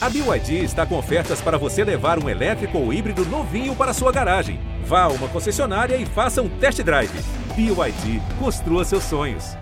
A BYD está com ofertas para você levar um elétrico ou híbrido novinho para sua garagem. Vá a uma concessionária e faça um test drive. BYD, construa seus sonhos.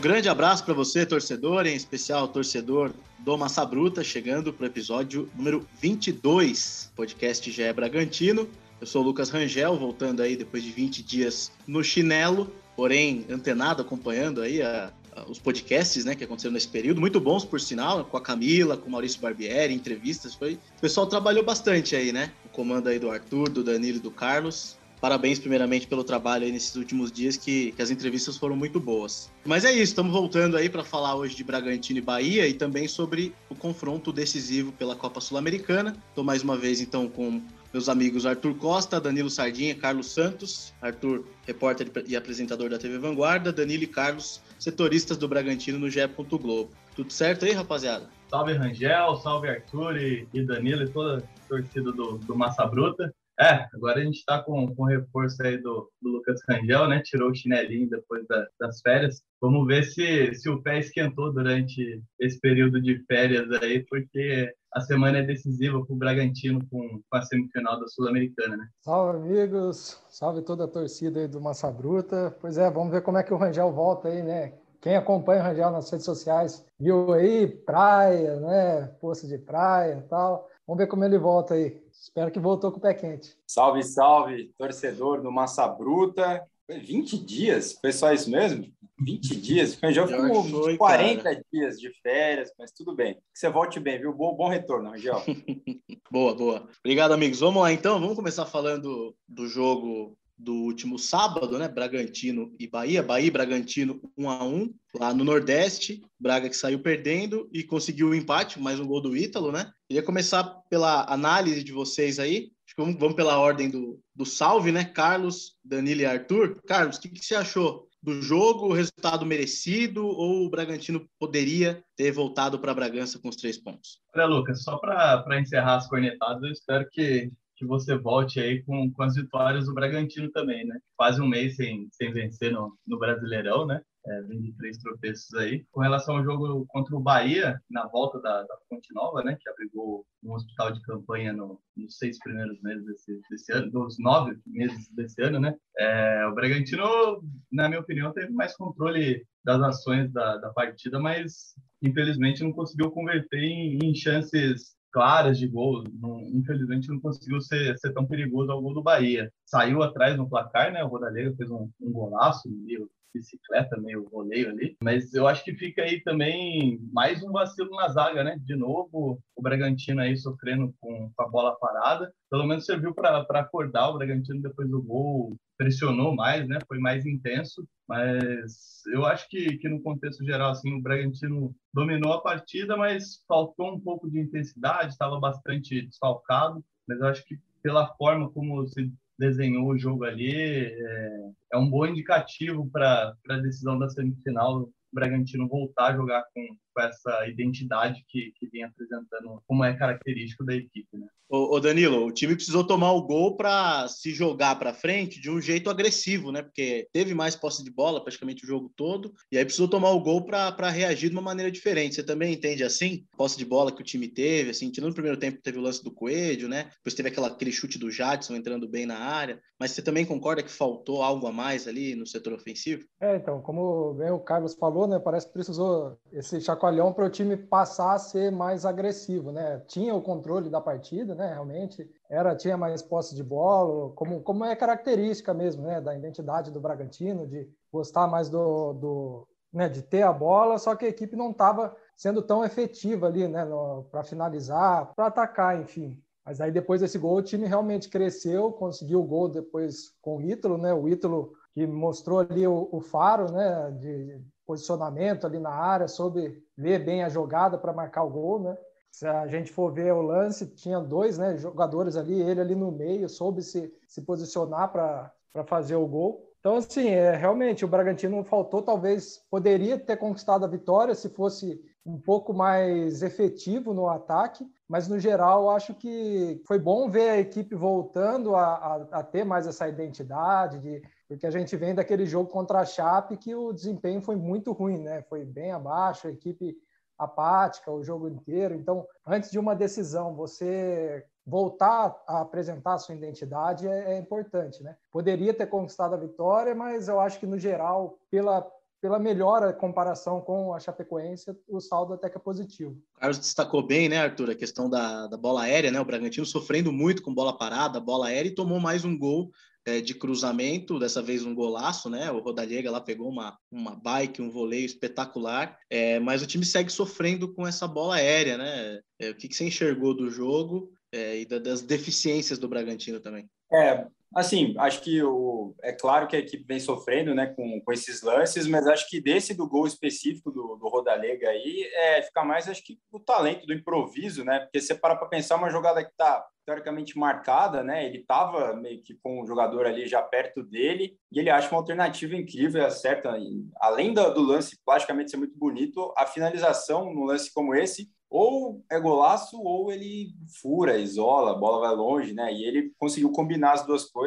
Grande abraço para você, torcedor, em especial torcedor do Massa Bruta, chegando para o episódio número 22, podcast GE Bragantino. Eu sou o Lucas Rangel, voltando aí depois de 20 dias no chinelo, porém antenado, acompanhando aí a, a, os podcasts né, que aconteceram nesse período, muito bons por sinal, com a Camila, com o Maurício Barbieri, entrevistas, foi... O pessoal trabalhou bastante aí, né? O comando aí do Arthur, do Danilo e do Carlos. Parabéns, primeiramente, pelo trabalho aí nesses últimos dias, que, que as entrevistas foram muito boas. Mas é isso, estamos voltando aí para falar hoje de Bragantino e Bahia e também sobre o confronto decisivo pela Copa Sul-Americana. Estou mais uma vez, então, com meus amigos Arthur Costa, Danilo Sardinha, Carlos Santos, Arthur, repórter e apresentador da TV Vanguarda, Danilo e Carlos, setoristas do Bragantino no GE. Globo. Tudo certo aí, rapaziada? Salve Rangel, salve Arthur e, e Danilo e toda a torcida do, do Massa Bruta. É, agora a gente está com, com reforço aí do, do, Lucas Rangel, né? Tirou o chinelinho depois da, das férias. Vamos ver se, se o pé esquentou durante esse período de férias aí, porque a semana é decisiva para o Bragantino com, com, a semifinal da Sul-Americana, né? Salve, amigos! Salve toda a torcida aí do Massa Bruta. Pois é, vamos ver como é que o Rangel volta aí, né? Quem acompanha o Rangel nas redes sociais viu aí praia, né? Poça de praia e tal. Vamos ver como ele volta aí. Espero que voltou com o pé quente. Salve, salve, torcedor do Massa Bruta. 20 dias? Foi só isso mesmo? 20 dias? O Angel ficou foi, 40 cara. dias de férias, mas tudo bem. Que você volte bem, viu? Bom, bom retorno, Angel. boa, boa. Obrigado, amigos. Vamos lá, então. Vamos começar falando do jogo do último sábado, né? Bragantino e Bahia. Bahia e Bragantino 1 a 1 lá no Nordeste. Braga que saiu perdendo e conseguiu o um empate, mais um gol do Ítalo, né? Queria começar pela análise de vocês aí. Acho que vamos, vamos pela ordem do, do salve, né? Carlos, Danilo e Arthur. Carlos, o que, que você achou do jogo? Resultado merecido ou o Bragantino poderia ter voltado para Bragança com os três pontos? Olha, Lucas, só para encerrar as cornetadas, eu espero que que você volte aí com, com as vitórias do Bragantino também, né? Quase um mês sem, sem vencer no, no Brasileirão, né? É, vem de três tropeços aí. Com relação ao jogo contra o Bahia, na volta da, da Fonte Nova, né? Que abrigou um hospital de campanha no, nos seis primeiros meses desse, desse ano, dos nove meses desse ano, né? É, o Bragantino, na minha opinião, teve mais controle das ações da, da partida, mas infelizmente não conseguiu converter em, em chances claras de gol. Não, infelizmente não conseguiu ser, ser, tão perigoso ao gol do Bahia. Saiu atrás no placar, né? O Rodalega fez um, um golaço, meio bicicleta, meio roleio ali. Mas eu acho que fica aí também mais um vacilo na zaga, né? De novo, o Bragantino aí sofrendo com, com a bola parada. Pelo menos serviu para acordar o Bragantino depois do gol, pressionou mais, né? Foi mais intenso. Mas eu acho que, que no contexto geral, assim, o Bragantino dominou a partida, mas faltou um pouco de intensidade, estava bastante desfalcado. Mas eu acho que pela forma como se desenhou o jogo ali é, é um bom indicativo para a decisão da semifinal. O Bragantino voltar a jogar com, com essa identidade que, que vem apresentando, como é característico da equipe. Né? Ô, Danilo, o time precisou tomar o gol para se jogar para frente de um jeito agressivo, né? Porque teve mais posse de bola praticamente o jogo todo, e aí precisou tomar o gol para reagir de uma maneira diferente. Você também entende assim? Posse de bola que o time teve, assim, tirando no primeiro tempo teve o lance do Coelho, né? Depois teve aquela, aquele chute do Jadson entrando bem na área, mas você também concorda que faltou algo a mais ali no setor ofensivo? É, então, como bem o Carlos falou, né? Parece que precisou esse chacoalhão para o time passar a ser mais agressivo, né? Tinha o controle da partida, né? Realmente era tinha mais posse de bola, como, como é característica mesmo, né? Da identidade do Bragantino, de gostar mais do, do né? De ter a bola, só que a equipe não estava sendo tão efetiva ali, né? Para finalizar, para atacar, enfim. Mas aí depois desse gol o time realmente cresceu, conseguiu o gol depois com o Ítalo, né? O Ítalo que mostrou ali o, o faro, né? De posicionamento ali na área, soube ver bem a jogada para marcar o gol, né? Se a gente for ver o lance, tinha dois né, jogadores ali, ele ali no meio, soube se, se posicionar para fazer o gol. Então, assim, é, realmente o Bragantino faltou, talvez poderia ter conquistado a vitória se fosse um pouco mais efetivo no ataque, mas no geral acho que foi bom ver a equipe voltando a, a, a ter mais essa identidade, de, porque a gente vem daquele jogo contra a Chape que o desempenho foi muito ruim, né? Foi bem abaixo, a equipe apática o jogo inteiro. Então, antes de uma decisão, você voltar a apresentar a sua identidade é, é, importante, né? Poderia ter conquistado a vitória, mas eu acho que no geral, pela pela melhora comparação com a Chapecoense, o saldo até que é positivo. O Carlos destacou bem, né, Arthur, a questão da, da bola aérea, né? O Bragantino sofrendo muito com bola parada, bola aérea e tomou mais um gol é, de cruzamento, dessa vez um golaço, né? O Rodallega lá pegou uma, uma bike, um voleio espetacular, é, mas o time segue sofrendo com essa bola aérea, né? É, o que, que você enxergou do jogo é, e da, das deficiências do Bragantino também? É, assim, acho que o, é claro que a equipe vem sofrendo né, com, com esses lances, mas acho que desse do gol específico do, do Rodalega aí, é, fica mais, acho que, o talento do improviso, né? Porque você para para pensar uma jogada que está teoricamente marcada, né? Ele estava meio que com o jogador ali já perto dele e ele acha uma alternativa incrível acerta. Além do, do lance plasticamente ser muito bonito, a finalização no lance como esse ou é golaço ou ele fura, isola, a bola vai longe, né? E ele conseguiu combinar as duas coisas.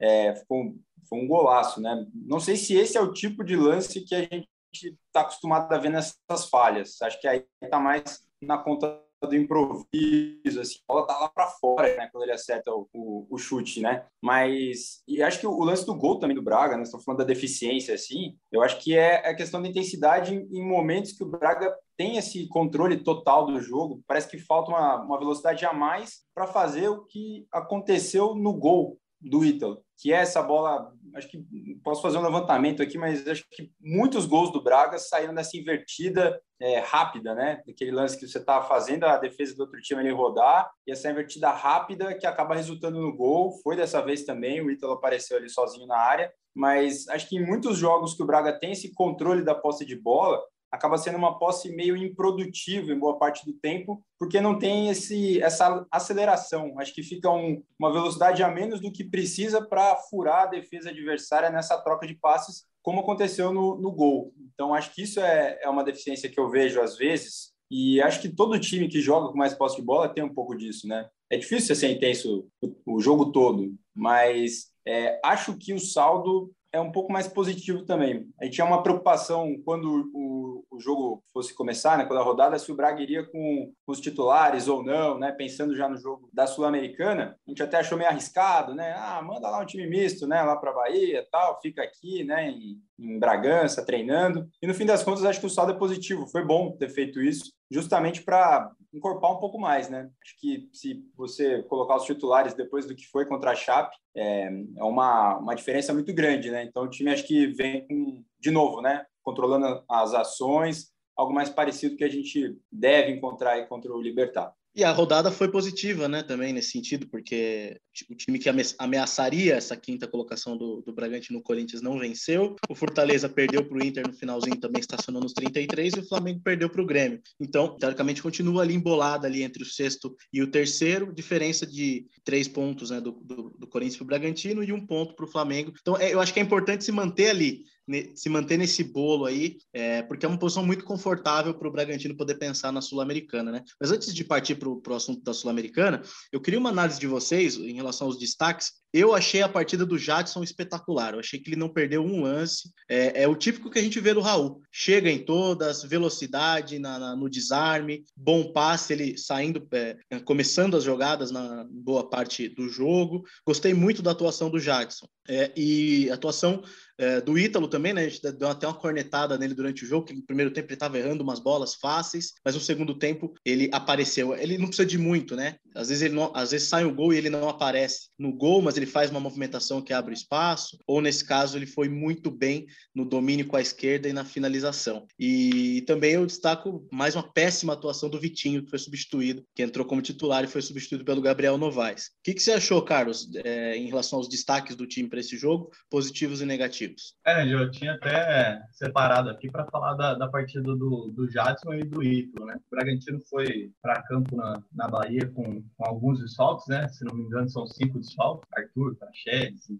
É, foi, um golaço, né? Não sei se esse é o tipo de lance que a gente está acostumado a ver nessas falhas. Acho que aí está mais na conta do improviso, assim, a bola tá lá para fora, né, quando ele acerta o, o, o, chute, né? Mas e acho que o, lance do gol também do Braga, né? Estão falando da deficiência, assim. Eu acho que é a questão da intensidade em, em, momentos que o Braga tem esse controle total do jogo. Parece que falta uma, uma velocidade a mais para fazer o que aconteceu no gol do Ítalo, que é essa bola. Acho que posso fazer um levantamento aqui, mas acho que muitos gols do Braga saíram dessa invertida é, rápida, né? Aquele lance que você está fazendo a defesa do outro time ali rodar, e essa invertida rápida que acaba resultando no gol. Foi dessa vez também, o Ítalo apareceu ali sozinho na área, mas acho que em muitos jogos que o Braga tem esse controle da posse de bola, acaba sendo uma posse meio improdutiva em boa parte do tempo, porque não tem esse, essa aceleração. Acho que fica um, uma velocidade a menos do que precisa para furar a defesa adversária nessa troca de passes, como aconteceu no, no gol. Então, acho que isso é, é uma deficiência que eu vejo às vezes, e acho que todo time que joga com mais posse de bola tem um pouco disso, né? É difícil ser intenso o, o jogo todo, mas é, acho que o saldo é um pouco mais positivo também. A gente tinha uma preocupação quando o, o jogo fosse começar, né, quando a rodada, se o Braga iria com, com os titulares ou não, né, pensando já no jogo da Sul-Americana. A gente até achou meio arriscado, né? Ah, manda lá um time misto, né, lá para Bahia, tal, fica aqui, né, em, em Bragança treinando. E no fim das contas, acho que o saldo é positivo. Foi bom ter feito isso, justamente para encorpar um pouco mais, né? Acho que se você colocar os titulares depois do que foi contra a Chape, é, é uma, uma diferença muito grande, né? Então o time acho que vem com, de novo, né? Controlando as ações, algo mais parecido que a gente deve encontrar contra o Libertar. E a rodada foi positiva, né, também nesse sentido, porque o time que ameaçaria essa quinta colocação do, do Bragantino no Corinthians não venceu. O Fortaleza perdeu para o Inter no finalzinho, também estacionou nos 33, e o Flamengo perdeu para o Grêmio. Então, teoricamente, continua ali embolada ali entre o sexto e o terceiro, diferença de três pontos né, do, do, do Corinthians para o Bragantino e um ponto para o Flamengo. Então, é, eu acho que é importante se manter ali se manter nesse bolo aí, é, porque é uma posição muito confortável para o Bragantino poder pensar na Sul-Americana, né? Mas antes de partir para o assunto da Sul-Americana, eu queria uma análise de vocês em relação aos destaques. Eu achei a partida do Jadson espetacular. Eu achei que ele não perdeu um lance. É, é o típico que a gente vê do Raul. Chega em todas, velocidade na, na, no desarme, bom passe, ele saindo, é, começando as jogadas na boa parte do jogo. Gostei muito da atuação do Jadson. É, e atuação é, do Ítalo também, né? A gente deu até uma cornetada nele durante o jogo, que no primeiro tempo ele estava errando umas bolas fáceis, mas no segundo tempo ele apareceu. Ele não precisa de muito, né? Às vezes, ele não, às vezes sai o gol e ele não aparece no gol, mas ele faz uma movimentação que abre espaço, ou nesse caso ele foi muito bem no domínio com a esquerda e na finalização. E também eu destaco mais uma péssima atuação do Vitinho, que foi substituído, que entrou como titular e foi substituído pelo Gabriel Novaes. O que, que você achou, Carlos, é, em relação aos destaques do time para esse jogo, positivos e negativos? É, eu tinha até separado aqui para falar da, da partida do, do Jadson e do Ítalo, né? O Bragantino foi para campo na, na Bahia com, com alguns desfalques, né? Se não me engano, são cinco desfalques. Arthur, Praxedes,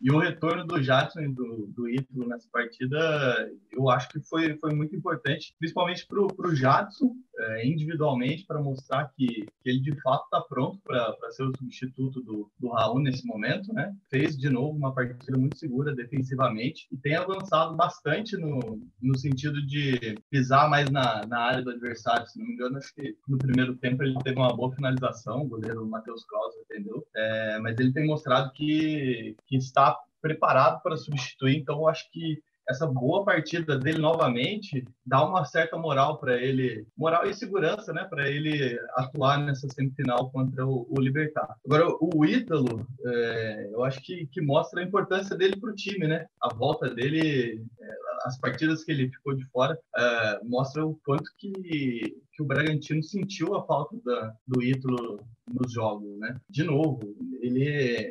E o retorno do Jadson e do, do Ítalo nessa partida, eu acho que foi, foi muito importante, principalmente para o Jadson, é, individualmente, para mostrar que, que ele de fato está pronto para ser o substituto do, do Raul nesse momento. Né? Fez de novo uma partida muito segura defensivamente e tem avançado bastante no, no sentido de pisar mais na, na área do adversário. Se não me engano, acho que no primeiro tempo ele teve uma boa finalização, o goleiro Matheus Krause entendeu? É, mas ele tem mostrado que, que está preparado para substituir, então eu acho que essa boa partida dele novamente dá uma certa moral para ele, moral e segurança, né, para ele atuar nessa semifinal contra o, o Libertar. Agora, o Ítalo, é, eu acho que, que mostra a importância dele para o time, né? A volta dele, é, as partidas que ele ficou de fora, é, mostra o quanto que, que o Bragantino sentiu a falta da, do Ítalo nos jogos, né? De novo, ele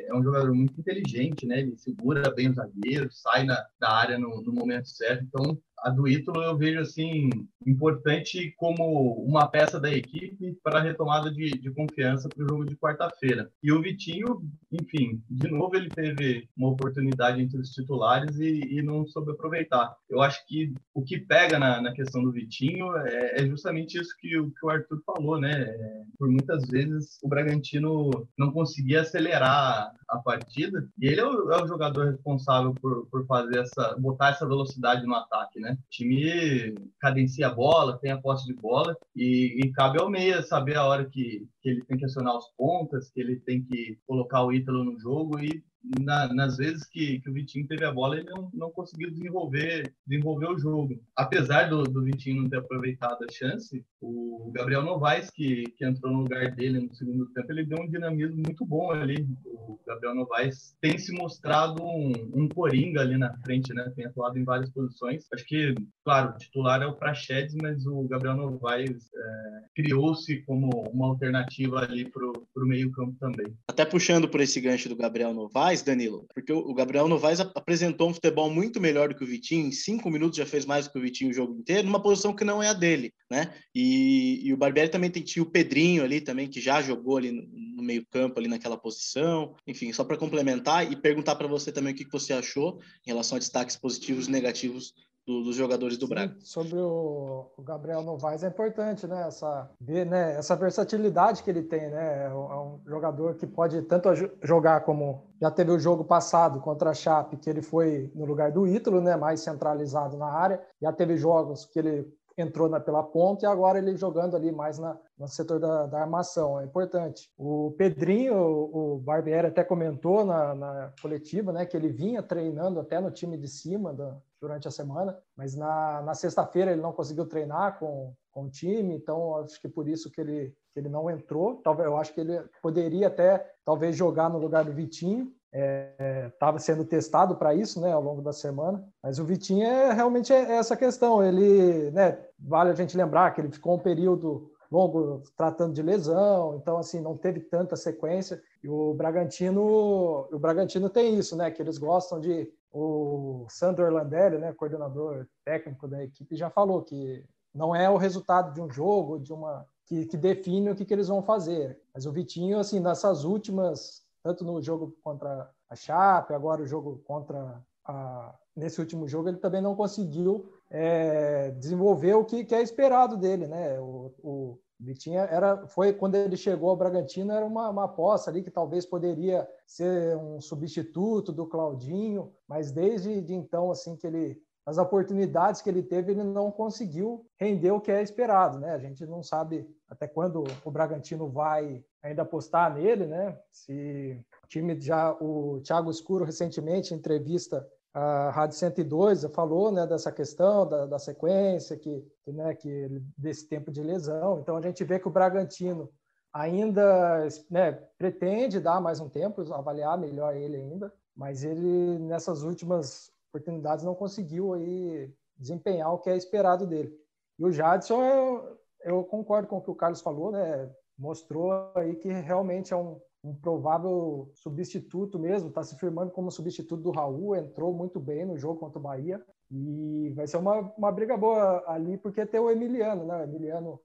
é um jogador muito inteligente, né? Ele segura bem os zagueiros, sai na, da área no, no momento certo. Então, a do Ítalo eu vejo assim importante como uma peça da equipe para a retomada de, de confiança para o jogo de quarta-feira. E o Vitinho, enfim, de novo ele teve uma oportunidade entre os titulares e, e não soube aproveitar. Eu acho que o que pega na, na questão do Vitinho é, é, justamente isso que, que o Arthur falou, né? É, por muitas vezes o Bragantino não conseguia acelerar a partida e ele é o, é o jogador responsável por, por fazer essa botar essa velocidade no ataque, né? O time cadencia a bola, tem a posse de bola e, e cabe ao meia saber a hora que, que ele tem que acionar os pontas, que ele tem que colocar o Ítalo no jogo e na, nas vezes que, que, o Vitinho teve a bola, ele não, não conseguiu desenvolver, desenvolver o jogo. Apesar do, do Vitinho não ter aproveitado a chance, o Gabriel Novaes, que, que entrou no lugar dele no segundo tempo, ele deu um dinamismo muito bom ali. O Gabriel Novaes tem se mostrado um, um coringa ali na frente, né? Tem atuado em várias posições. Acho que, claro, o titular é o Prachedes, mas o Gabriel Novaes é, criou-se como uma alternativa ali para o meio-campo também. Até puxando por esse gancho do Gabriel Novaes, Novaes, Danilo, porque o Gabriel Novaes apresentou um futebol muito melhor do que o Vitinho, em cinco minutos já fez mais do que o Vitinho o jogo inteiro, numa posição que não é a dele, né? E, e o Barbieri também tem tinha o Pedrinho ali também, que já jogou ali no, no meio campo, ali naquela posição. Enfim, só para complementar e perguntar para você também o que, que você achou em relação a destaques positivos e negativos do, dos jogadores do Sim, Braga. Sobre o, o, Gabriel Novaes é importante, né? Essa, ver, né? Essa versatilidade que ele tem, né? É um, é um jogador que pode tanto jogar como já teve o jogo passado contra a Chape, que ele foi no lugar do Ítalo, né? Mais centralizado na área. Já teve jogos que ele entrou na, pela ponta e agora ele jogando ali mais na, no setor da, da armação. É importante. O Pedrinho, o, o Barbieri até comentou na, na, coletiva, né, que ele vinha treinando até no time de cima da, durante a semana, mas na, na sexta-feira ele não conseguiu treinar com, com o time, então acho que por isso que ele, que ele não entrou. Talvez eu acho que ele poderia até talvez jogar no lugar do Vitinho, estava é, sendo testado para isso, né, ao longo da semana. Mas o Vitinho é realmente é essa questão. Ele, né, vale a gente lembrar que ele ficou um período longo tratando de lesão, então assim não teve tanta sequência. E o Bragantino, o Bragantino tem isso, né, que eles gostam de o Sandro Orlandelli, né, coordenador técnico da equipe, já falou que não é o resultado de um jogo, de uma que, que define o que, que eles vão fazer. Mas o Vitinho, assim, nessas últimas tanto no jogo contra a Chape, agora o jogo contra a, nesse último jogo, ele também não conseguiu é, desenvolver o que, que, é esperado dele, né? O, o Vitinha era, foi quando ele chegou ao Bragantino, era uma, uma aposta ali que talvez poderia ser um substituto do Claudinho, mas desde de então, assim, que ele as oportunidades que ele teve, ele não conseguiu render o que é esperado, né? A gente não sabe até quando o Bragantino vai ainda apostar nele, né? Se o time já o Thiago Escuro recentemente em entrevista à Rádio 102 falou, né, dessa questão da, da sequência que, que, né, que desse tempo de lesão. Então a gente vê que o Bragantino ainda né, pretende dar mais um tempo, avaliar melhor ele ainda, mas ele nessas últimas oportunidades, não conseguiu aí desempenhar o que é esperado dele. E o Jadson, eu, eu concordo com o que o Carlos falou, né? Mostrou aí que realmente é um, um provável substituto mesmo, está se firmando como substituto do Raul, entrou muito bem no jogo contra o Bahia e vai ser uma, uma briga boa ali, porque tem o Emiliano, né? O Emiliano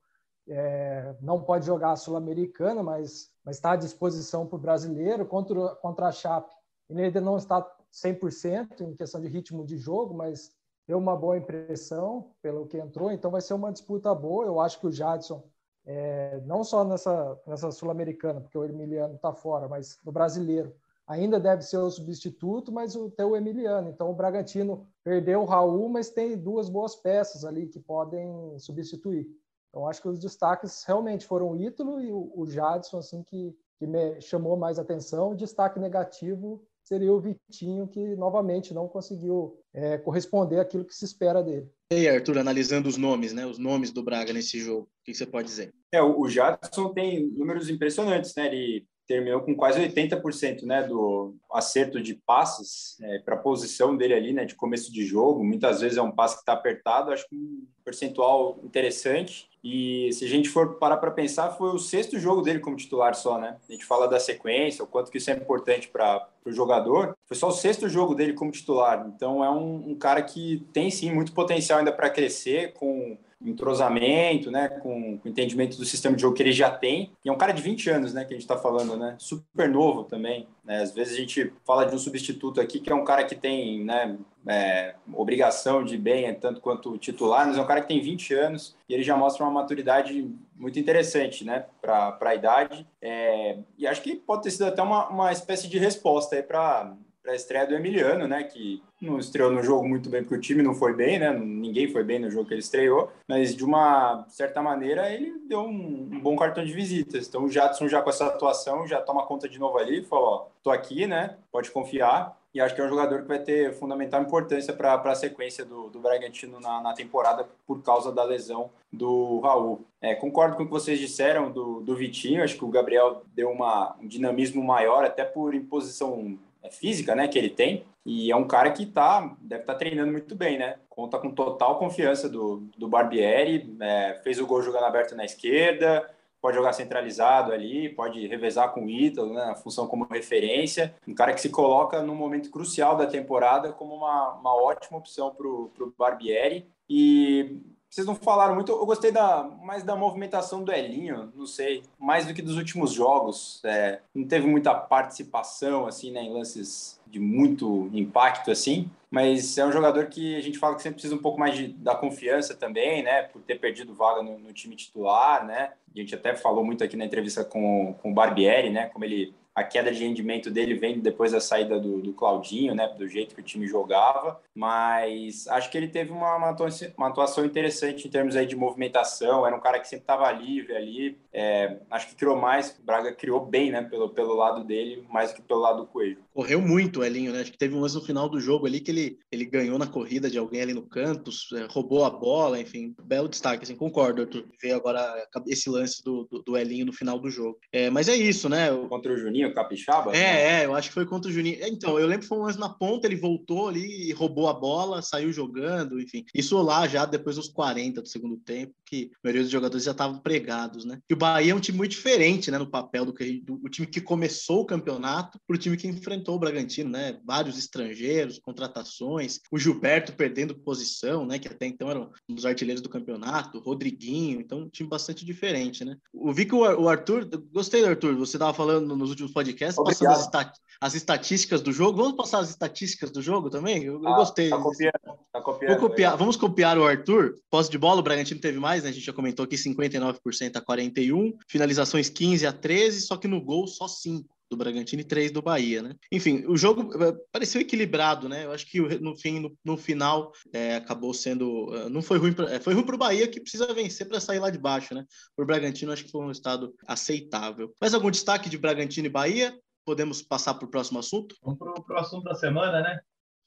é, não pode jogar a Sul-Americana, mas está à disposição para o brasileiro contra, contra a Chape. Ele ainda não está 100% em questão de ritmo de jogo, mas deu uma boa impressão pelo que entrou, então vai ser uma disputa boa. Eu acho que o Jadson, é, não só nessa, nessa Sul-Americana, porque o Emiliano está fora, mas no brasileiro, ainda deve ser o substituto, mas o teu Emiliano. Então o Bragantino perdeu o Raul, mas tem duas boas peças ali que podem substituir. Então acho que os destaques realmente foram o Ítalo e o, o Jadson, assim, que, que me chamou mais atenção. O destaque negativo seria o Vitinho, que novamente não conseguiu é, corresponder àquilo que se espera dele. E aí, Arthur, analisando os nomes, né? Os nomes do Braga nesse jogo, o que você pode dizer? É, o Jadson tem números impressionantes, né? Ele terminou com quase 80% né, do acerto de passes é, para a posição dele ali, né, de começo de jogo. Muitas vezes é um passe que está apertado, acho que um percentual interessante. E se a gente for parar para pensar, foi o sexto jogo dele como titular só, né? A gente fala da sequência, o quanto que isso é importante para o jogador. Foi só o sexto jogo dele como titular. Então é um, um cara que tem sim muito potencial ainda para crescer, com entrosamento, né, com, com entendimento do sistema de jogo que ele já tem. E é um cara de 20 anos, né, que a gente está falando, né, super novo também. Né? Às vezes a gente fala de um substituto aqui que é um cara que tem, né, é, obrigação de bem tanto quanto titular, mas é um cara que tem 20 anos e ele já mostra uma maturidade muito interessante, né, para a idade. É, e acho que pode ter sido até uma, uma espécie de resposta aí para para a estreia do Emiliano, né, que não estreou no jogo muito bem porque o time não foi bem, né, ninguém foi bem no jogo que ele estreou, mas de uma certa maneira ele deu um, um bom cartão de visitas. Então o Jadson já com essa atuação já toma conta de novo ali, falou, ó, tô aqui, né, pode confiar. E acho que é um jogador que vai ter fundamental importância para a sequência do, do Bragantino na, na, temporada por causa da lesão do Raul. É, concordo com o que vocês disseram do, do Vitinho, acho que o Gabriel deu uma, um dinamismo maior, até por imposição física, né, que ele tem. E é um cara que tá, deve estar tá treinando muito bem, né? Conta com total confiança do, do Barbieri, é, fez o gol jogando aberto na esquerda, pode jogar centralizado ali, pode revezar com o Ítalo, né, função como referência. Um cara que se coloca num momento crucial da temporada como uma, uma ótima opção para o Barbieri. E vocês não falaram muito, eu gostei da, mais da movimentação do Elinho, não sei, mais do que dos últimos jogos. É, não teve muita participação, assim, né, em lances de muito impacto, assim, mas é um jogador que a gente fala que sempre precisa um pouco mais de, da confiança também, né, por ter perdido vaga no, no time titular, né. A gente até falou muito aqui na entrevista com, com o Barbieri, né, como ele a queda de rendimento dele vem depois da saída do, do Claudinho, né, do jeito que o time jogava, mas acho que ele teve uma, uma, atuação, interessante em termos aí de movimentação, era um cara que sempre estava livre ali, é, acho que criou mais, Braga criou bem, né, pelo, pelo lado dele, mais do que pelo lado do Coelho. Correu muito o Elinho, né, acho que teve um lance no final do jogo ali que ele, ele ganhou na corrida de alguém ali no canto, é, roubou a bola, enfim, belo destaque, assim, concordo, Arthur, ver agora esse lance do, do, do Elinho no final do jogo. É, mas é isso, né? Contra o Juninho, Capixaba? É, né? é, eu acho que foi contra o Juninho. Então, eu lembro que foi um lance na ponta, ele voltou ali e roubou a bola, saiu jogando, enfim. Isso lá já depois dos 40 do segundo tempo, que a maioria dos jogadores já estavam pregados, né? E o Bahia é um time muito diferente, né, no papel do que do, o time que começou o campeonato para o time que enfrentou o Bragantino, né? Vários estrangeiros, contratações, o Gilberto perdendo posição, né, que até então eram um dos artilheiros do campeonato, o Rodriguinho, então um time bastante diferente, né? Eu vi que o Arthur, gostei do Arthur, você estava falando nos últimos podcast, passando as, estat as, estatísticas do jogo. Vamos passar as estatísticas do jogo também? Eu, ah, eu gostei. Tá copiando, tá copiando, copiar, vamos copiar o Arthur. Posse de bola, o Bragantino teve mais, né? A gente já comentou aqui 59% a 41, finalizações 15 a 13, só que no gol só 5 do Bragantino e três do Bahia, né? Enfim, o jogo eh, pareceu equilibrado, né? Eu acho que no fim, no, no final, é, acabou sendo, eh, não foi ruim, pra, foi ruim para o Bahia que precisa vencer para sair lá de baixo, né? Para o Bragantino acho que foi um estado aceitável. Mais algum destaque de Bragantino e Bahia? Podemos passar para o próximo assunto? Vamos para o assunto da semana, né?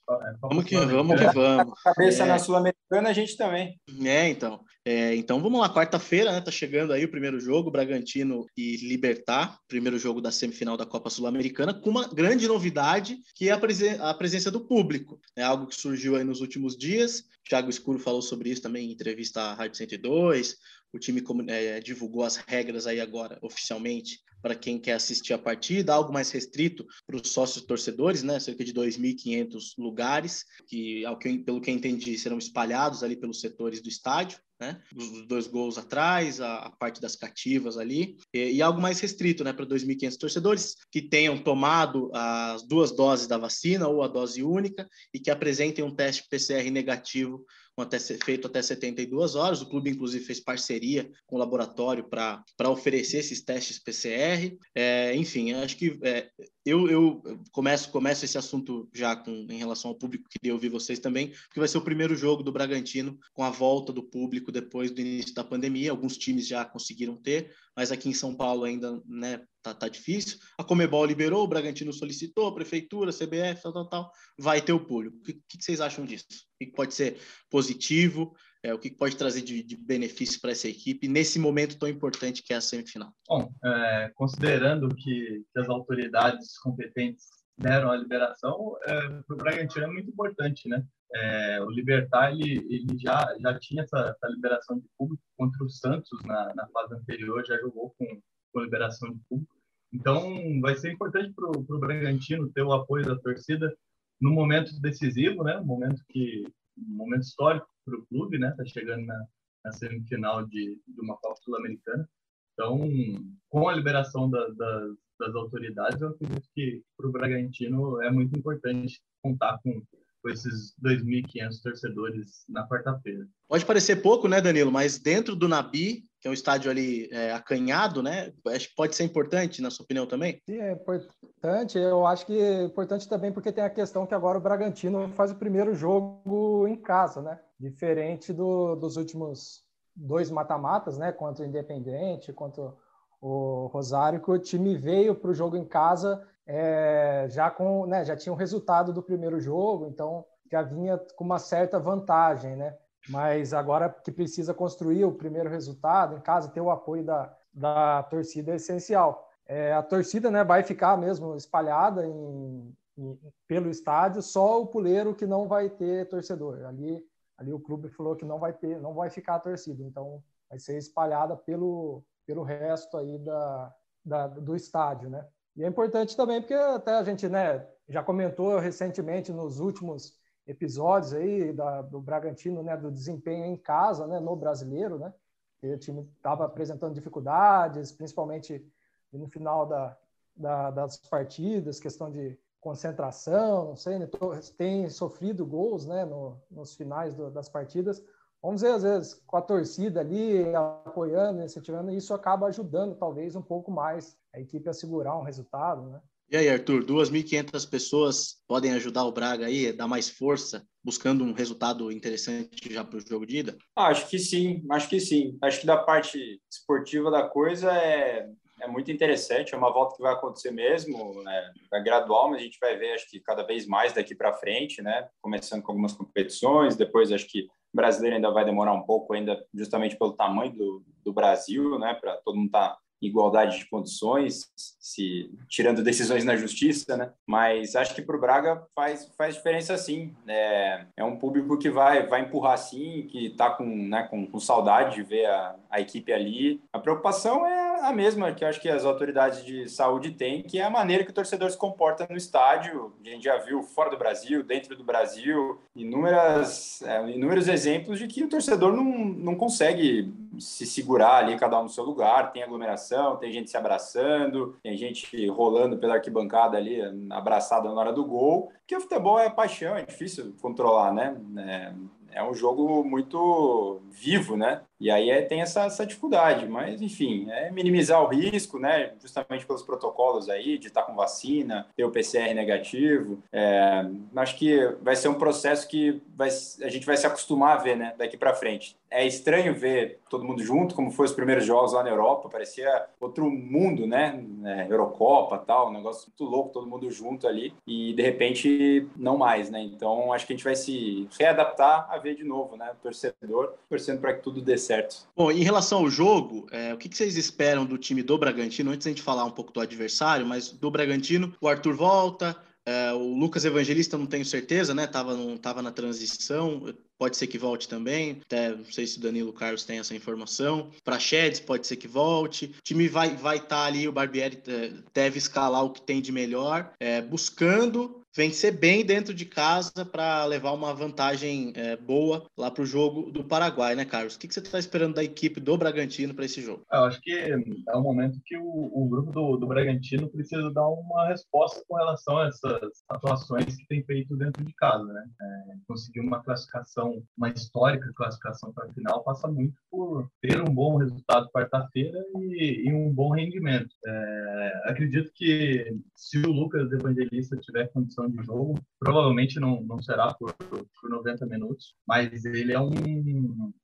É, vamos que vamos, que vamos. Cabeça é. na Sul-Americana, a gente também. É, então. É, então vamos lá, quarta-feira, né? Tá chegando aí o primeiro jogo, Bragantino e Libertar, primeiro jogo da semifinal da Copa Sul-Americana, com uma grande novidade, que é a, presen a presença do público. É algo que surgiu aí nos últimos dias. Thiago Escuro falou sobre isso também em entrevista à Rádio 102. O time é, divulgou as regras aí agora oficialmente para quem quer assistir a partida, algo mais restrito para os sócios torcedores, né? Cerca de 2.500 lugares, que, pelo que eu entendi, serão espalhados ali pelos setores do estádio né? Os dois gols atrás, a, a parte das cativas ali, e, e, algo mais restrito, né, para 2.500 torcedores que tenham tomado as duas doses da vacina ou a dose única e que apresentem um teste PCR negativo até feito até 72 horas. O clube, inclusive, fez parceria com o laboratório para oferecer esses testes PCR. É, enfim, acho que é, eu, eu começo, começo esse assunto já com, em relação ao público, queria ouvir vocês também, porque vai ser o primeiro jogo do Bragantino com a volta do público depois do início da pandemia. Alguns times já conseguiram ter, mas aqui em São Paulo ainda né, tá, tá difícil. A Comebol liberou, o Bragantino solicitou, a prefeitura, CBF, tal, tal, tal. Vai ter o público. O que, que vocês acham disso? O que pode ser positivo? É, o que pode trazer de, de benefício para essa equipe nesse momento tão importante que é a semifinal? Bom, é, considerando que, que, as autoridades competentes deram a liberação, é, para o Bragantino é muito importante, né? É, o Libertar ele, ele já, já tinha essa, essa, liberação de público contra o Santos na, na fase anterior, já jogou com, com liberação de público. Então, vai ser importante para o Bragantino ter o apoio da torcida no momento decisivo, né? Um momento que um momento histórico para o clube, né? Está chegando na, na, semifinal de, de uma Copa Sul-Americana. Então, com a liberação da, da, das autoridades, eu acredito que para o Bragantino é muito importante contar com, com esses 2.500 torcedores na quarta-feira. Pode parecer pouco, né, Danilo? Mas dentro do Nabi, que é um estádio ali é, acanhado, né? Acho que pode ser importante, na sua opinião também? Sim, é importante. Eu acho que é importante também porque tem a questão que agora o Bragantino faz o primeiro jogo em casa, né? Diferente do, dos últimos dois mata-matas, né? Contra o Independente, contra o Rosário, que o time veio para o jogo em casa é, já com, né? Já tinha o resultado do primeiro jogo, então já vinha com uma certa vantagem, né? mas agora que precisa construir o primeiro resultado em casa, ter o apoio da, da torcida é essencial. É, a torcida né, vai ficar mesmo espalhada em, em, pelo estádio, só o puleiro que não vai ter torcedor. Ali, ali o clube falou que não vai ter, não vai ficar a torcida, então vai ser espalhada pelo, pelo resto aí da, da, do estádio, né? E é importante também porque até a gente né, já comentou recentemente nos últimos episódios aí da, do Bragantino, né, do desempenho em casa, né, no brasileiro, né, o time estava apresentando dificuldades, principalmente no final da, da, das partidas, questão de concentração, não sei, né, tem sofrido gols, né, no, nos finais do, das partidas. Vamos ver, às vezes, com a torcida ali apoiando, incentivando, isso acaba ajudando, talvez, um pouco mais a equipe a segurar um resultado, né? E aí, Arthur, 2.500 pessoas podem ajudar o Braga aí, dar mais força, buscando um resultado interessante já para o jogo de ida? Ah, acho que sim, acho que sim. Acho que da parte esportiva da coisa é, é muito interessante, é uma volta que vai acontecer mesmo, né? é gradual, mas a gente vai ver, acho que cada vez mais daqui para frente, né? Começando com algumas competições, depois acho que brasileiro ainda vai demorar um pouco, ainda justamente pelo tamanho do, do Brasil, né? Para todo mundo estar tá igualdade de condições, se tirando decisões na justiça, né? Mas acho que para o Braga faz, faz diferença sim. É, é um público que vai, vai empurrar sim, que está com, né, com, com, saudade de ver a, a equipe ali. A preocupação é a mesma que eu acho que as autoridades de saúde têm, que é a maneira que o torcedor se comporta no estádio. A gente já viu fora do Brasil, dentro do Brasil, inúmeras, é, inúmeros exemplos de que o torcedor não, não consegue se segurar ali, cada um no seu lugar. Tem aglomeração, tem gente se abraçando, tem gente rolando pela arquibancada ali, abraçada na hora do gol. Porque o futebol é paixão, é difícil controlar, né? É, é um jogo muito vivo, né? E aí é, tem essa, essa, dificuldade, mas enfim, é minimizar o risco, né? Justamente pelos protocolos aí de estar com vacina, ter o PCR negativo. É, acho que vai ser um processo que vai, a gente vai se acostumar a ver, né? Daqui para frente. É estranho ver todo mundo junto, como foi os primeiros jogos lá na Europa, parecia outro mundo, né? É, Eurocopa, tal, um negócio muito louco, todo mundo junto ali e de repente não mais, né? Então acho que a gente vai se readaptar a ver de novo, né? O torcedor torcendo para que tudo dê certo. Bom, em relação ao jogo, é, o que, que, vocês esperam do time do Bragantino? Antes a gente falar um pouco do adversário, mas do Bragantino, o Arthur volta, É, o Lucas Evangelista não tenho certeza, né? Tava, não, tava na transição. Pode ser que volte também. Até não sei se o Danilo Carlos tem essa informação. Para Sheds, pode ser que volte. O time vai estar vai tá ali, o Barbieri é, deve escalar o que tem de melhor, é, buscando vencer bem dentro de casa para levar uma vantagem é, boa lá para o jogo do Paraguai, né, Carlos? O que, que você está esperando da equipe do Bragantino para esse jogo? Eu acho que é um momento que o, o grupo do, do, Bragantino precisa dar uma resposta com relação a essas atuações que tem feito dentro de casa, né? É, conseguir uma classificação, uma histórica classificação para a final passa muito por ter um bom resultado quarta-feira e, e, um bom rendimento. É, acredito que se o Lucas Evangelista tiver condição de jogo. Provavelmente não, não será por, por 90 minutos, mas ele é um,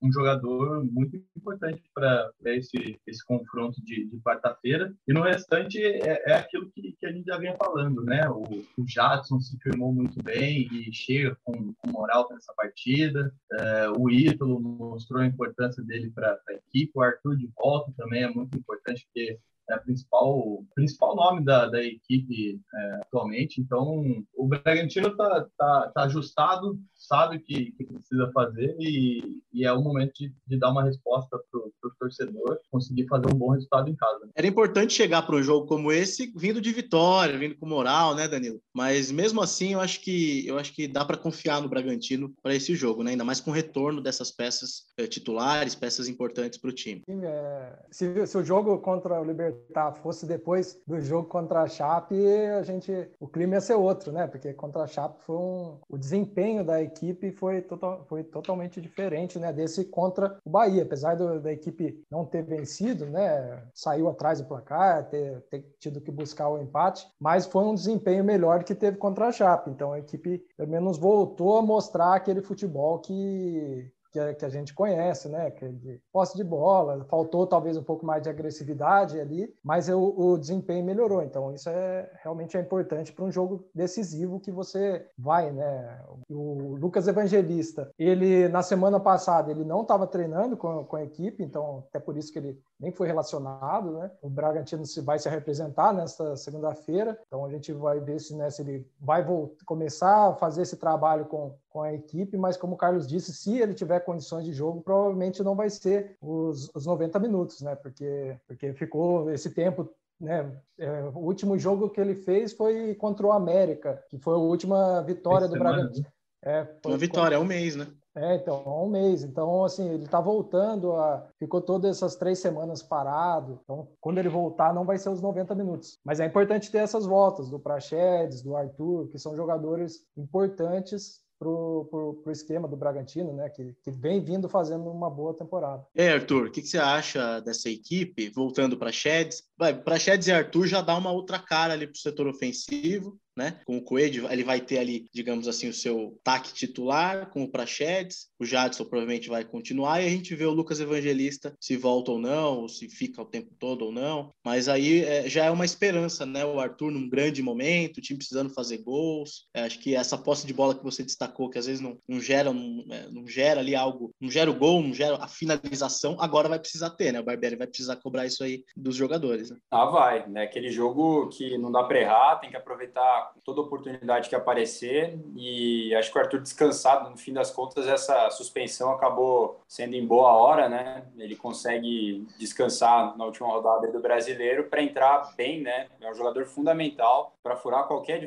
um jogador muito importante para esse, esse confronto de, de quarta-feira. E no restante é, é aquilo que, que, a gente já vinha falando, né? O, o Jadson se firmou muito bem e chega com, com moral para essa partida. É, o Ítalo mostrou a importância dele para a equipe. O Arthur de volta também é muito importante, porque é a principal, principal nome da, da equipe é, atualmente. Então, o Bragantino está tá, tá ajustado, sabe o que, que precisa fazer e, e é o momento de, de dar uma resposta para o torcedor conseguir fazer um bom resultado em casa. Era importante chegar para um jogo como esse vindo de vitória, vindo com moral, né, Danilo? Mas mesmo assim, eu acho que eu acho que dá para confiar no Bragantino para esse jogo, né? Ainda mais com o retorno dessas peças é, titulares, peças importantes para o time. Sim, é... se, se o jogo contra o Libertar fosse depois do jogo contra a Chape, a gente o clima ia ser outro, né? Porque contra a Chape foi um o desempenho da equipe equipe foi, total, foi totalmente diferente né, desse contra o Bahia. Apesar do, da equipe não ter vencido, né, saiu atrás do placar, ter, ter tido que buscar o empate, mas foi um desempenho melhor que teve contra a Chape. Então a equipe pelo menos voltou a mostrar aquele futebol que que a, que a gente conhece, né? Que de posse de bola, faltou talvez um pouco mais de agressividade ali, mas o, o desempenho melhorou. Então, isso é realmente é importante para um jogo decisivo que você vai, né? O Lucas Evangelista, ele na semana passada ele não estava treinando com, com a equipe, então até por isso que ele nem foi relacionado, né? O Bragantino se vai se representar nesta segunda-feira, então a gente vai ver se, né, se ele vai voltar, começar a fazer esse trabalho com, com a equipe, mas como o Carlos disse, se ele tiver condições de jogo, provavelmente não vai ser os, os 90 minutos, né? Porque, porque ficou esse tempo né? É, o último jogo que ele fez foi contra o América, que foi a última vitória Esse do Bragantino. É, Uma vitória, é um mês, né? É, então, há um mês. Então, assim, ele está voltando, a... ficou todas essas três semanas parado. Então, quando ele voltar, não vai ser os 90 minutos. Mas é importante ter essas voltas do Prachedes, do Arthur, que são jogadores importantes para o esquema do Bragantino, né? Que, que vem vindo fazendo uma boa temporada. E aí, Arthur, o que, que você acha dessa equipe? Voltando para Sheds, para Sheds e Arthur já dá uma outra cara ali para o setor ofensivo né? Com o Coelho, ele vai ter ali, digamos assim, o seu taque titular, com o Prachedes, o Jadson provavelmente vai continuar, e a gente vê o Lucas Evangelista se volta ou não, ou se fica o tempo todo ou não, mas aí é, já é uma esperança, né? O Arthur num grande momento, o time precisando fazer gols, é, acho que essa posse de bola que você destacou, que às vezes não, não gera, não, é, não gera ali algo, não gera o gol, não gera a finalização, agora vai precisar ter, né? O Barbieri vai precisar cobrar isso aí dos jogadores, né? Ah, vai, né? Aquele jogo que não dá para errar, tem que aproveitar toda oportunidade que aparecer e acho que o Arthur descansado, no fim das contas, essa suspensão acabou sendo em boa hora, né? Ele consegue descansar na última rodada do Brasileiro para entrar bem, né? É um jogador fundamental para furar qualquer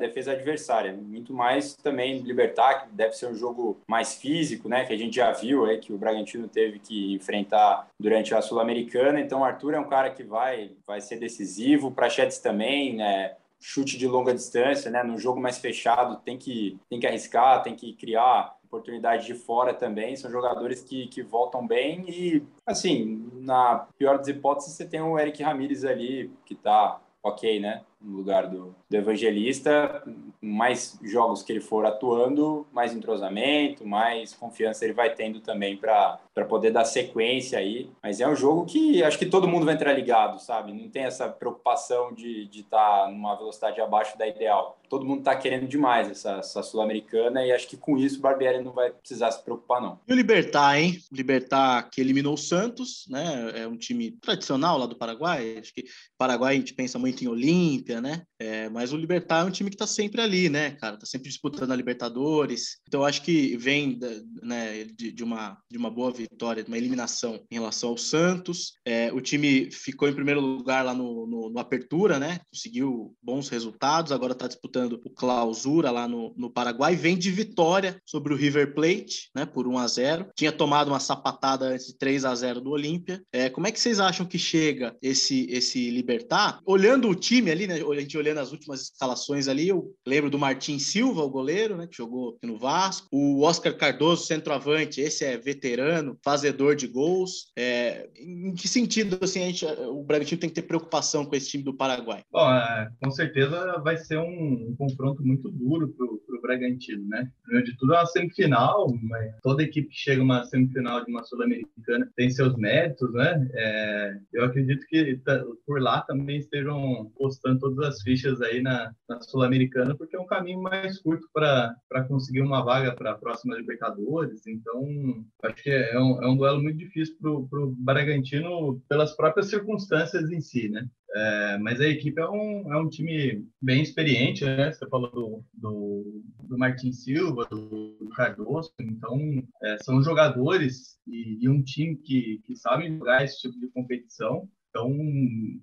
defesa adversária. Muito mais também libertar, que deve ser um jogo mais físico, né? Que a gente já viu aí que o Bragantino teve que enfrentar durante a Sul-Americana. Então, o Arthur é um cara que vai, vai ser decisivo. Para Prachetes também, né? Chute de longa distância, né? No jogo mais fechado tem que, tem que arriscar, tem que criar oportunidade de fora também. São jogadores que, que voltam bem e, assim, na pior das hipóteses, você tem o Eric Ramírez ali, que tá ok, né? No lugar do, do Evangelista, mais jogos que ele for atuando, mais entrosamento, mais confiança ele vai tendo também para poder dar sequência aí. Mas é um jogo que acho que todo mundo vai entrar ligado, sabe? Não tem essa preocupação de estar tá numa velocidade abaixo da ideal. Todo mundo está querendo demais essa, essa Sul-Americana e acho que com isso o Barbieri não vai precisar se preocupar, não. E o Libertar, hein? O Libertar que eliminou o Santos, né? É um time tradicional lá do Paraguai. Acho que Paraguai a gente pensa muito em Olímpia Olímpia, né? É, mas o Libertar é um time que está sempre ali, né, cara? Tá sempre disputando a Libertadores. Então, acho que vem né, de, de, uma, de uma boa vitória, de uma eliminação em relação ao Santos. É, o time ficou em primeiro lugar lá no, no, no Apertura, né? Conseguiu bons resultados. Agora está disputando o Clausura lá no, no Paraguai. Vem de vitória sobre o River Plate, né? Por 1 a 0 Tinha tomado uma sapatada antes de 3 a 0 do Olímpia. É, como é que vocês acham que chega esse, esse Libertar? Olhando o time ali, né? A gente olhando as últimas escalações ali, eu lembro do Martin Silva, o goleiro, né? Que jogou no Vasco. O Oscar Cardoso, centroavante, esse é veterano, fazedor de gols. É, em que sentido, assim, a gente, o Bragantino tem que ter preocupação com esse time do Paraguai? Bom, é, com certeza vai ser um, um confronto muito duro para o Bragantino, né? Primeiro de tudo, é uma semifinal, mas toda equipe que chega uma semifinal de uma Sul-Americana tem seus méritos, né? É, eu acredito que por lá também estejam postando todas as fichas aí na, na Sul-Americana, porque é um caminho mais curto para conseguir uma vaga para a próxima Libertadores. Então, acho que é um, é um duelo muito difícil para o Bragantino pelas próprias circunstâncias em si, né? É, mas a equipe é um, é um time bem experiente, né? Você falou do, do, do Martin Silva, do, do Cardoso, então é, são jogadores e, e, um time que, que sabe jogar esse tipo de competição. Então,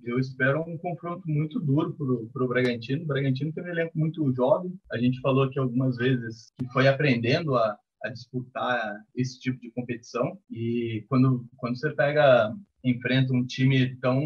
eu espero um confronto muito duro para o Bragantino. O Bragantino tem um elenco muito jovem. A gente falou aqui algumas vezes que foi aprendendo a, a disputar esse tipo de competição. E quando, quando você pega enfrenta um time tão,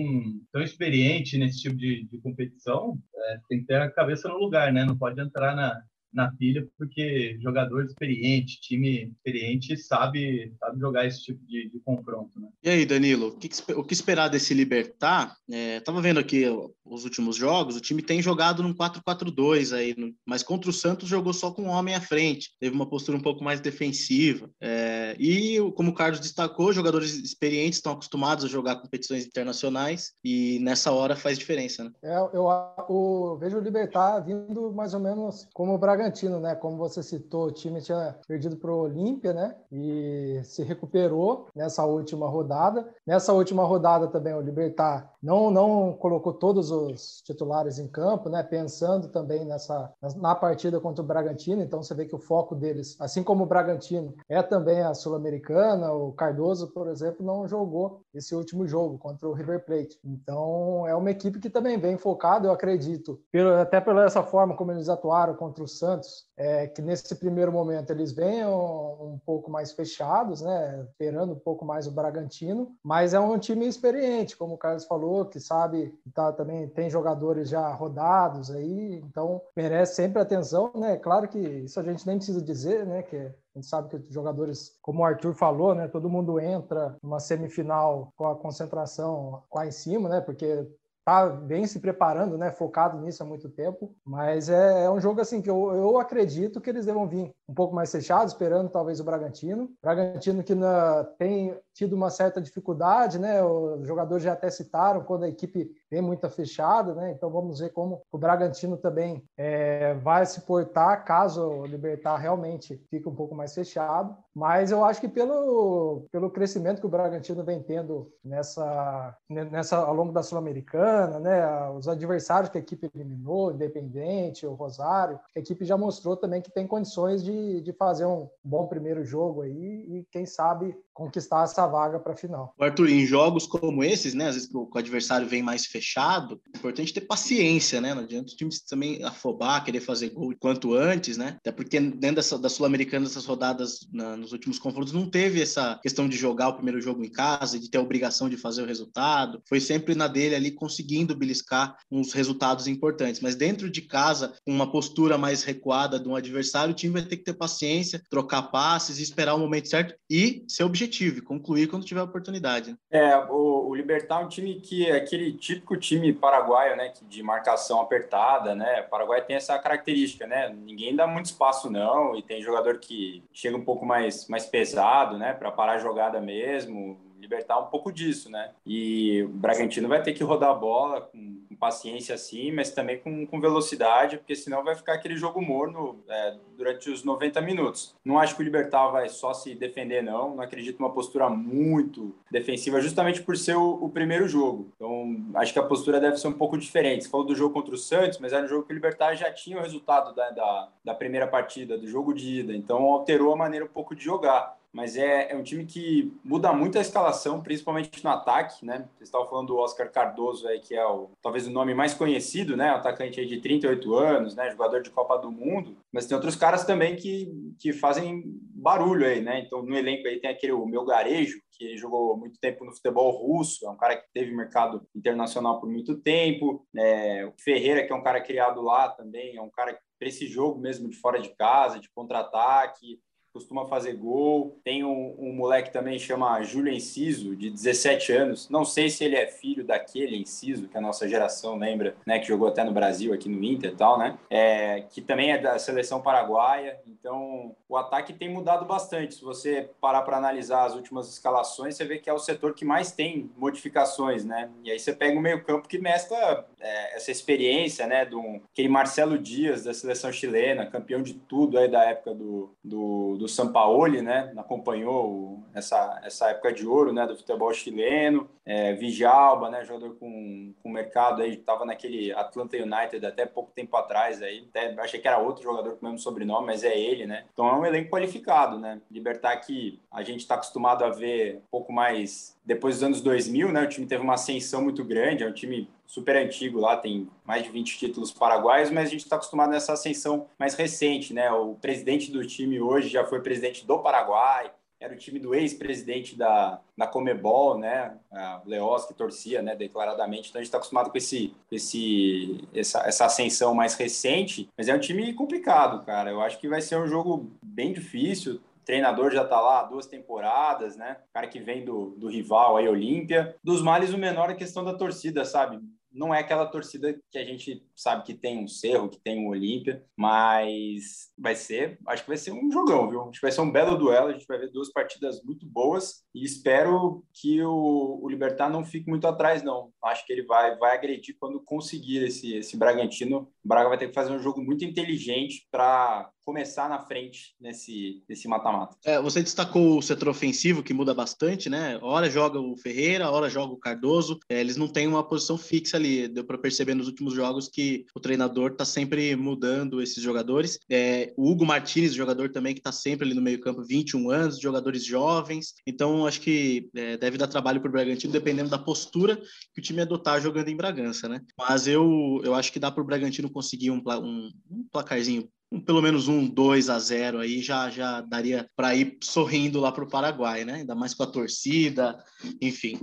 tão experiente nesse tipo de, de competição, é, tem que ter a cabeça no lugar, né? Não pode entrar na, na pilha, porque jogador experiente, time experiente, sabe, sabe jogar esse tipo de, de confronto. Né? E aí, Danilo, o que, o que esperar desse Libertar? É, tava vendo aqui os últimos jogos, o time tem jogado num 4-4-2 aí, mas contra o Santos jogou só com um homem à frente, teve uma postura um pouco mais defensiva. É, e, como o Carlos destacou, jogadores experientes estão acostumados a jogar competições internacionais e nessa hora faz diferença, né? É, eu, eu vejo o Libertar vindo mais ou menos como o Braga Bragantino, né? Como você citou, o time tinha perdido para o Olímpia, né? E se recuperou nessa última rodada. Nessa última rodada também o Libertar não não colocou todos os titulares em campo, né? Pensando também nessa na partida contra o Bragantino. Então você vê que o foco deles, assim como o Bragantino, é também a Sul-Americana. O Cardoso, por exemplo, não jogou esse último jogo contra o River Plate. Então é uma equipe que também vem focada, eu acredito, pelo, até pela essa forma como eles atuaram contra o Santos Santos, é, que nesse primeiro momento eles venham um pouco mais fechados, né, esperando um pouco mais o Bragantino, mas é um time experiente, como o Carlos falou, que sabe, tá, também tem jogadores já rodados aí, então merece sempre atenção, né? Claro que isso a gente nem precisa dizer, né, que a gente sabe que jogadores, como o Arthur falou, né, todo mundo entra numa semifinal com a concentração lá em cima, né, porque tá bem se preparando, né, focado nisso há muito tempo, mas é, é um jogo assim que eu, eu acredito que eles devam vir um pouco mais fechados, esperando talvez o Bragantino. Bragantino que na, tem tido uma certa dificuldade, né? Os jogadores já até citaram quando a equipe vem muito fechada, né? Então vamos ver como o Bragantino também é, vai se portar caso o Libertar realmente fique um pouco mais fechado. Mas eu acho que pelo, pelo crescimento que o Bragantino vem tendo nessa, nessa ao longo da Sul-Americana, né? Os adversários que a equipe eliminou, Independente, o Rosário, a equipe já mostrou também que tem condições de, de fazer um bom primeiro jogo aí e quem sabe conquistar essa vaga para a final. Arthur, em jogos como esses, né, às vezes o adversário vem mais fechado, é importante ter paciência, né? Não adianta o time também afobar, querer fazer gol quanto antes, né? Até porque dentro dessa, da Sul-Americana, essas rodadas na, nos últimos confrontos, não teve essa questão de jogar o primeiro jogo em casa, de ter a obrigação de fazer o resultado. Foi sempre na dele ali conseguindo beliscar uns resultados importantes. Mas dentro de casa, com uma postura mais recuada de um adversário, o time vai ter que ter paciência, trocar passes, esperar o momento certo e ser objetivo objetivo, concluir quando tiver oportunidade. É, o, o Libertar é um time que é aquele típico time paraguaio, né, de marcação apertada, né? O Paraguai tem essa característica, né? Ninguém dá muito espaço não e tem jogador que chega um pouco mais mais pesado, né, para parar a jogada mesmo Libertar um pouco disso, né? E o Bragantino vai ter que rodar a bola com paciência assim, mas também com, com, velocidade, porque senão vai ficar aquele jogo morno é, durante os 90 minutos. Não acho que o Libertar vai só se defender, não. Não acredito numa postura muito defensiva, justamente por ser o, o primeiro jogo. Então, acho que a postura deve ser um pouco diferente. Você falou do jogo contra o Santos, mas era um jogo que o Libertar já tinha o resultado da, da, da primeira partida, do jogo de ida. Então, alterou a maneira um pouco de jogar mas é, é um time que muda muito a escalação, principalmente no ataque, né? Vocês estavam falando do Oscar Cardoso aí, que é o, talvez o nome mais conhecido, né? Atacante aí de 38 anos, né? Jogador de Copa do Mundo, mas tem outros caras também que, que fazem barulho aí, né? Então, no elenco aí tem aquele o meu garejo, que jogou muito tempo no futebol russo, é um cara que teve mercado internacional por muito tempo. É, o Ferreira, que é um cara criado lá também, é um cara para esse jogo mesmo de fora de casa, de contra-ataque costuma fazer gol. Tem um, um moleque também chama Júlio Enciso, de 17 anos. Não sei se ele é filho daquele Enciso que a nossa geração lembra, né? Que jogou até no Brasil, aqui no Inter e tal, né? É, que também é da seleção paraguaia. Então, o ataque tem mudado bastante. Se você parar para analisar as últimas escalações, você vê que é o setor que mais tem modificações, né? E aí você pega o meio-campo que mescla é, essa experiência, né? Do aquele Marcelo Dias da seleção chilena, campeão de tudo aí da época do, do do Sampaoli, né? Acompanhou essa, essa época de ouro, né? Do futebol chileno. É, né? Jogador com, com mercado aí, estava naquele Atlanta United até pouco tempo atrás aí. Até, achei que era outro jogador com o mesmo sobrenome, mas é ele, né? Então é um elenco qualificado, né? Libertar que a gente está acostumado a ver um pouco mais depois dos anos 2000, né? O time teve uma ascensão muito grande, é um time super antigo lá, tem mais de 20 títulos paraguaios, mas a gente está acostumado nessa ascensão mais recente, né? O presidente do time hoje já foi presidente do Paraguai, era o time do ex-presidente da, da Comebol, né? O Leoz, que torcia, né? Declaradamente. Então a gente está acostumado com esse, esse, essa, essa ascensão mais recente, mas é um time complicado, cara. Eu acho que vai ser um jogo bem difícil. Treinador já está lá há duas temporadas, né? Cara que vem do, do rival aí, Olímpia. Dos males, o menor é a questão da torcida, sabe? não é aquela torcida que a gente sabe que tem um Cerro, que tem um Olímpia, mas vai ser, acho que vai ser um jogão, viu? Acho que vai ser um belo duelo, a gente vai ver duas partidas muito boas e espero que o, o Libertar não fique muito atrás, não. Acho que ele vai, vai agredir quando conseguir esse, esse Bragantino. O Braga vai ter que fazer um jogo muito inteligente para começar na frente nesse nesse mata-mata. É, você destacou o setor ofensivo que muda bastante, né? Hora joga o Ferreira, hora joga o Cardoso. É, eles não têm uma posição fixa ali. Deu para perceber nos últimos jogos que o treinador está sempre mudando esses jogadores. É, o Hugo Martinez, jogador também que está sempre ali no meio-campo, 21 anos, jogadores jovens. Então acho que é, deve dar trabalho para o Bragantino dependendo da postura que o time adotar jogando em Bragança, né? Mas eu eu acho que dá para o Bragantino conseguir um, um, um placarzinho pelo menos um 2 a 0 aí já, já daria para ir sorrindo lá para o Paraguai, né? Ainda mais com a torcida, enfim.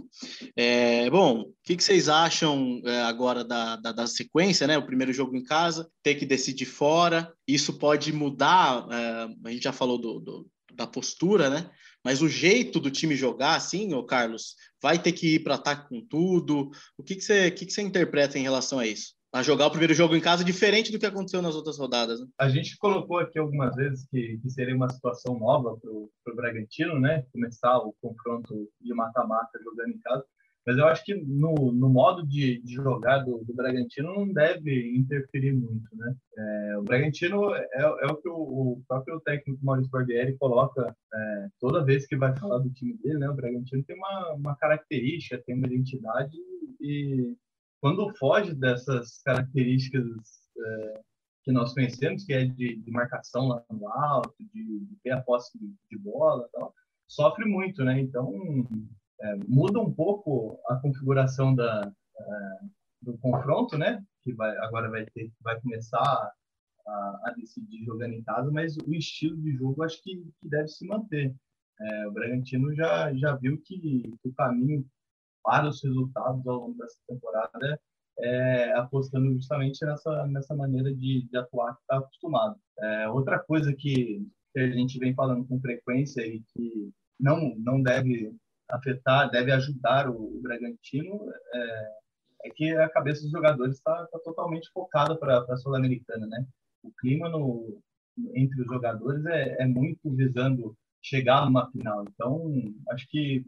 É, bom, o que, que, vocês acham é, agora da, da, da, sequência, né? O primeiro jogo em casa, ter que decidir fora, isso pode mudar, é, a gente já falou do, do, da postura, né? Mas o jeito do time jogar, assim, ô Carlos, vai ter que ir para ataque com tudo. O que, que, você, que, que você interpreta em relação a isso? A jogar o primeiro jogo em casa diferente do que aconteceu nas outras rodadas. Né? A gente colocou aqui algumas vezes que, que seria uma situação nova para o Bragantino, né? Começar o confronto de mata-mata jogando em casa. Mas eu acho que no, no modo de, de jogar do, do, Bragantino não deve interferir muito, né? É, o Bragantino é, é o que o, o, próprio técnico Maurício Barbieri coloca é, toda vez que vai falar do time dele, né? O Bragantino tem uma, uma característica, tem uma identidade e quando foge dessas características é, que nós conhecemos, que é de, de, marcação lá no alto, de, de ter a posse de, de bola, tal, sofre muito, né? Então é, muda um pouco a configuração da, é, do confronto, né? Que vai, agora vai ter, vai começar a, a, decidir jogando em casa, mas o estilo de jogo acho que, que deve se manter. É, o Bragantino já já viu que, que o caminho para os resultados ao longo dessa temporada, é, apostando justamente nessa, nessa maneira de, de atuar que está acostumado. É, outra coisa que, que a gente vem falando com frequência e que não, não deve afetar, deve ajudar o, o Bragantino, é, é, que a cabeça dos jogadores está tá totalmente focada para a Sul-Americana, né? O clima no, entre os jogadores é, é muito visando chegar numa final. Então, acho que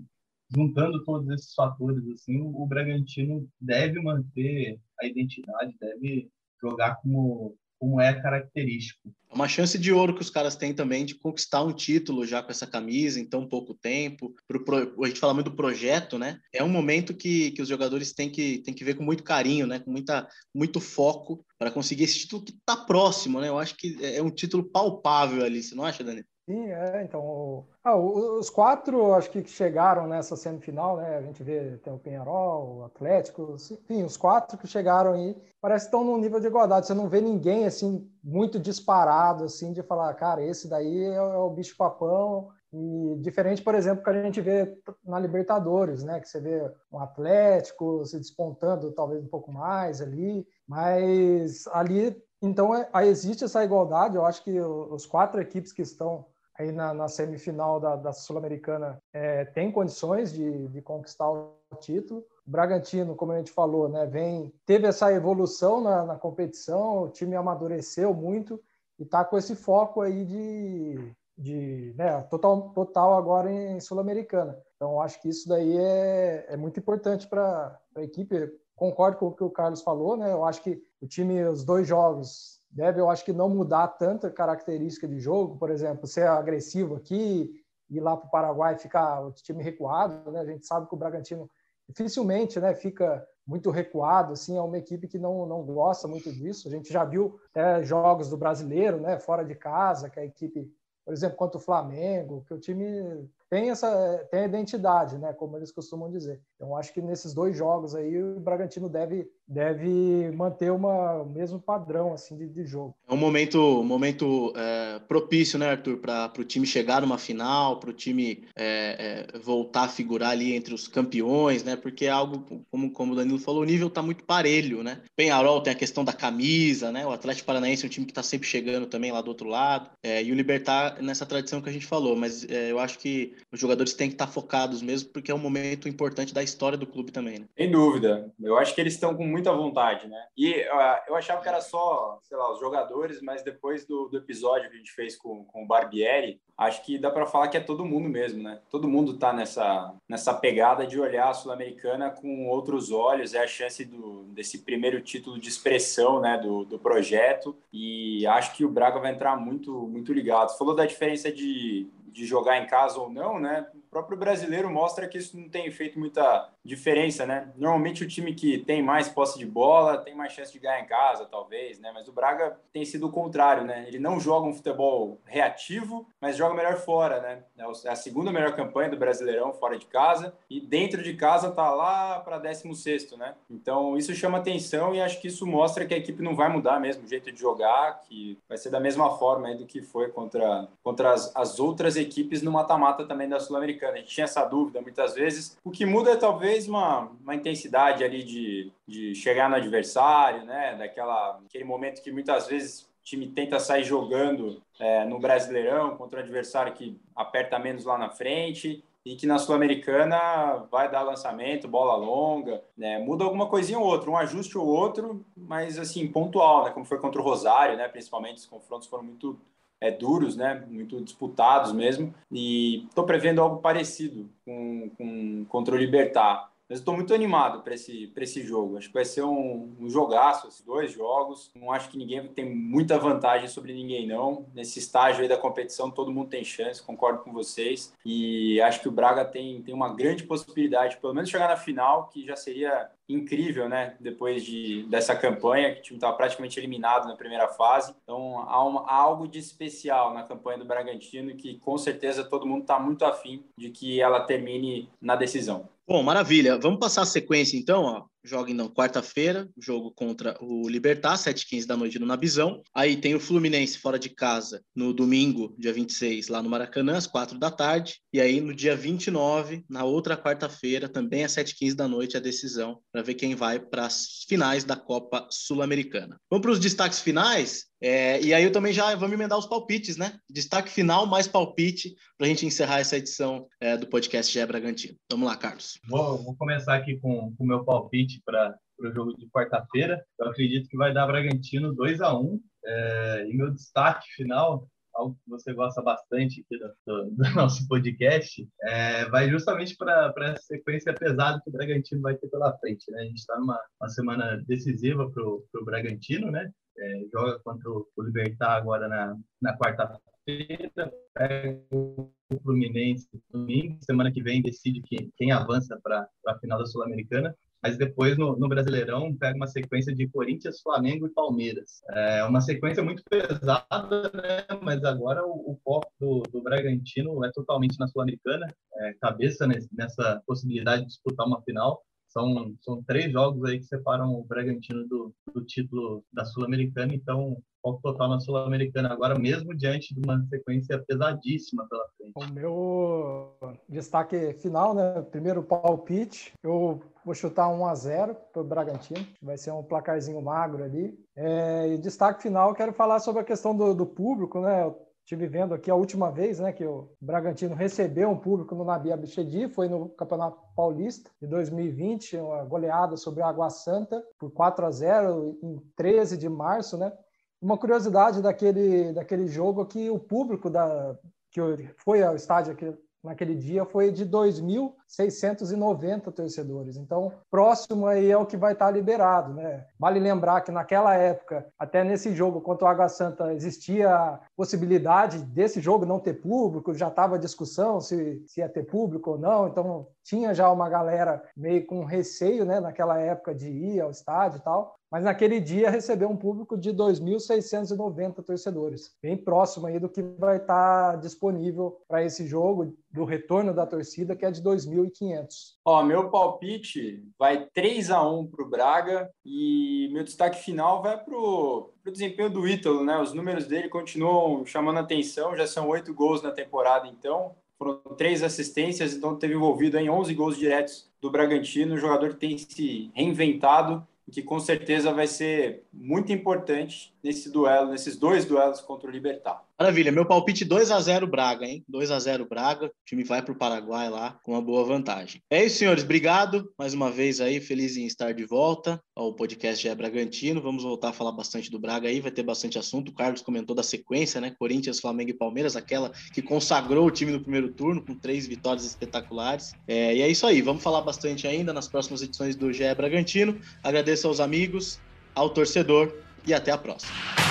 juntando todos esses fatores, assim, o, Bragantino deve manter a identidade, deve jogar como como é característico. É uma chance de ouro que os caras têm também de conquistar um título já com essa camisa em tão pouco tempo. Pro, pro, a gente fala muito do projeto, né? É um momento que, que os jogadores têm que, têm que ver com muito carinho, né? Com muita, muito foco para conseguir esse título que está próximo, né? Eu acho que é um título palpável ali, você não acha, Dani? Sim, é, então. Ah, os quatro, acho que chegaram nessa semifinal, né? A gente vê, tem o Penharol, o Atlético, enfim, os quatro que chegaram aí, parece que estão num nível de igualdade. Você não vê ninguém, assim, muito disparado, assim, de falar, cara, esse daí é, é o bicho-papão. E diferente, por exemplo, que a gente vê na Libertadores, né? Que você vê um Atlético se despontando talvez um pouco mais ali, mas ali então, é, existe essa igualdade. Eu acho que os quatro equipes que estão aí na, na semifinal da, da Sul-Americana é, tem condições de, de, conquistar o título. Bragantino, como a gente falou, né, vem, teve essa evolução na, na competição, o time amadureceu muito e está com esse foco aí de, de né, total, total agora em Sul-Americana. Então, acho que isso daí é, é muito importante para a equipe. Concordo com o que o Carlos falou, né? Eu acho que o time, os dois jogos, deve, eu acho que não mudar tanta característica de jogo, por exemplo, ser agressivo aqui, ir lá para o Paraguai ficar o time recuado, né? A gente sabe que o Bragantino dificilmente, né, fica muito recuado, assim, é uma equipe que não, não gosta muito disso. A gente já viu até jogos do brasileiro, né, fora de casa, que a equipe, por exemplo, contra o Flamengo, que o time tem essa tem a identidade, né, como eles costumam dizer. Então acho que nesses dois jogos aí o Bragantino deve deve manter uma, o mesmo padrão assim de, de jogo. É um momento momento é, propício, né, Arthur, para o time chegar numa final, para o time é, é, voltar a figurar ali entre os campeões, né, porque é algo como como o Danilo falou, o nível está muito parelho, né. Penharol tem a questão da camisa, né, o Atlético Paranaense é um time que está sempre chegando também lá do outro lado, é, e o Libertar nessa tradição que a gente falou, mas é, eu acho que os jogadores têm que estar focados mesmo, porque é um momento importante da história do clube também, né? Sem dúvida. Eu acho que eles estão com muita vontade, né? E uh, eu achava que era só, sei lá, os jogadores, mas depois do, do episódio que a gente fez com, com o Barbieri, acho que dá para falar que é todo mundo mesmo, né? Todo mundo está nessa, nessa pegada de olhar a Sul-Americana com outros olhos, é a chance do, desse primeiro título de expressão, né, do, do projeto, e acho que o Braga vai entrar muito, muito ligado. Você falou da diferença de, de jogar em casa ou não, né? O próprio brasileiro mostra que isso não tem feito muita diferença, né? Normalmente o time que tem mais posse de bola tem mais chance de ganhar em casa, talvez, né? Mas o Braga tem sido o contrário, né? Ele não joga um futebol reativo, mas joga melhor fora, né? É a segunda melhor campanha do Brasileirão fora de casa e dentro de casa tá lá para 16º, né? Então isso chama atenção e acho que isso mostra que a equipe não vai mudar mesmo o jeito de jogar, que vai ser da mesma forma do que foi contra, contra as, as outras equipes no mata-mata também da Sul-Americana. A gente tinha essa dúvida muitas vezes. O que muda é talvez talvez uma, uma intensidade ali de, de chegar no adversário, né? Daquela, aquele momento que muitas vezes o time tenta sair jogando é, no Brasileirão contra um adversário que aperta menos lá na frente e que na Sul-Americana vai dar lançamento, bola longa, né? Muda alguma coisinha ou outra, um ajuste ou outro, mas assim, pontual, né? Como foi contra o Rosário, né? Principalmente os confrontos foram muito é, duros, né? Muito disputados mesmo. E estou prevendo algo parecido com, com contra o Libertar. Mas estou muito animado para esse, esse jogo. Acho que vai ser um, um jogaço, esses dois jogos. Não acho que ninguém tem muita vantagem sobre ninguém, não. Nesse estágio aí da competição, todo mundo tem chance, concordo com vocês. E acho que o Braga tem, tem uma grande possibilidade, pelo menos chegar na final, que já seria incrível, né? Depois de, dessa campanha, que o time estava praticamente eliminado na primeira fase. Então, há, uma, há algo de especial na campanha do Bragantino que, com certeza, todo mundo está muito afim de que ela termine na decisão. Bom, maravilha. Vamos passar a sequência então, ó. Joga então quarta-feira, jogo contra o Libertar, 7h15 da noite no Nabizão. Aí tem o Fluminense fora de casa no domingo, dia 26, lá no Maracanã, às 4 da tarde. E aí no dia 29, na outra quarta-feira, também às 7h15 da noite, a decisão para ver quem vai para as finais da Copa Sul-Americana. Vamos para os destaques finais. É, e aí eu também já vamos emendar os palpites, né? Destaque final mais palpite para a gente encerrar essa edição é, do podcast Gé Bragantino. Vamos lá, Carlos. Vou começar aqui com o meu palpite para o jogo de quarta-feira. Eu acredito que vai dar Bragantino 2 a 1 é, E meu destaque final, algo que você gosta bastante aqui do, do, nosso podcast, é, vai justamente para essa sequência pesada que o Bragantino vai ter pela frente. Né? A gente está numa semana decisiva para o Bragantino, né? É, joga contra o Libertar agora na, na quarta-feira, pega o Fluminense domingo, semana que vem decide quem, quem avança para a final da Sul-Americana mas depois no, no, Brasileirão pega uma sequência de Corinthians, Flamengo e Palmeiras. É uma sequência muito pesada, né? mas agora o, o foco do, do, Bragantino é totalmente na Sul-Americana, é, cabeça nessa possibilidade de disputar uma final. São, são três jogos aí que separam o Bragantino do, do título da Sul-Americana, então foco total na Sul-Americana agora, mesmo diante de uma sequência pesadíssima pela frente. O meu destaque final, né? Primeiro palpite, eu vou chutar 1 a 0 para o Bragantino, vai ser um placarzinho magro ali. É, e destaque final, quero falar sobre a questão do, do público, né? Estive vendo aqui a última vez né, que o Bragantino recebeu um público no Nabi Abichedi, foi no Campeonato Paulista de 2020, uma goleada sobre a Água Santa por 4 a 0 em 13 de março, né? Uma curiosidade daquele, daquele jogo é que o público da, que foi ao estádio naquele dia foi de 2.690 torcedores. Então, próximo aí é o que vai estar liberado, né? Vale lembrar que naquela época, até nesse jogo contra o Água Santa, existia a possibilidade desse jogo não ter público, já estava a discussão se, se ia ter público ou não, então tinha já uma galera meio com receio, né, naquela época de ir ao estádio e tal mas naquele dia recebeu um público de 2.690 torcedores, bem próximo aí do que vai estar disponível para esse jogo, do retorno da torcida, que é de 2.500. Ó, meu palpite vai 3 a 1 para o Braga e meu destaque final vai para o desempenho do Ítalo, né? Os números dele continuam chamando atenção, já são oito gols na temporada, então foram três assistências, então teve envolvido em 11 gols diretos do Bragantino, o jogador tem se reinventado que com certeza vai ser muito importante nesse duelo, nesses dois duelos contra o Libertar. Maravilha, meu palpite 2 a 0 Braga, hein? 2 a 0 Braga. O time vai para o Paraguai lá com uma boa vantagem. É isso, senhores. Obrigado mais uma vez aí. Feliz em estar de volta ao podcast é Bragantino. Vamos voltar a falar bastante do Braga aí. Vai ter bastante assunto. O Carlos comentou da sequência, né? Corinthians, Flamengo e Palmeiras, aquela que consagrou o time no primeiro turno com três vitórias espetaculares. É, e é isso aí. Vamos falar bastante ainda nas próximas edições do GE Bragantino. Agradeço aos amigos, ao torcedor e até a próxima.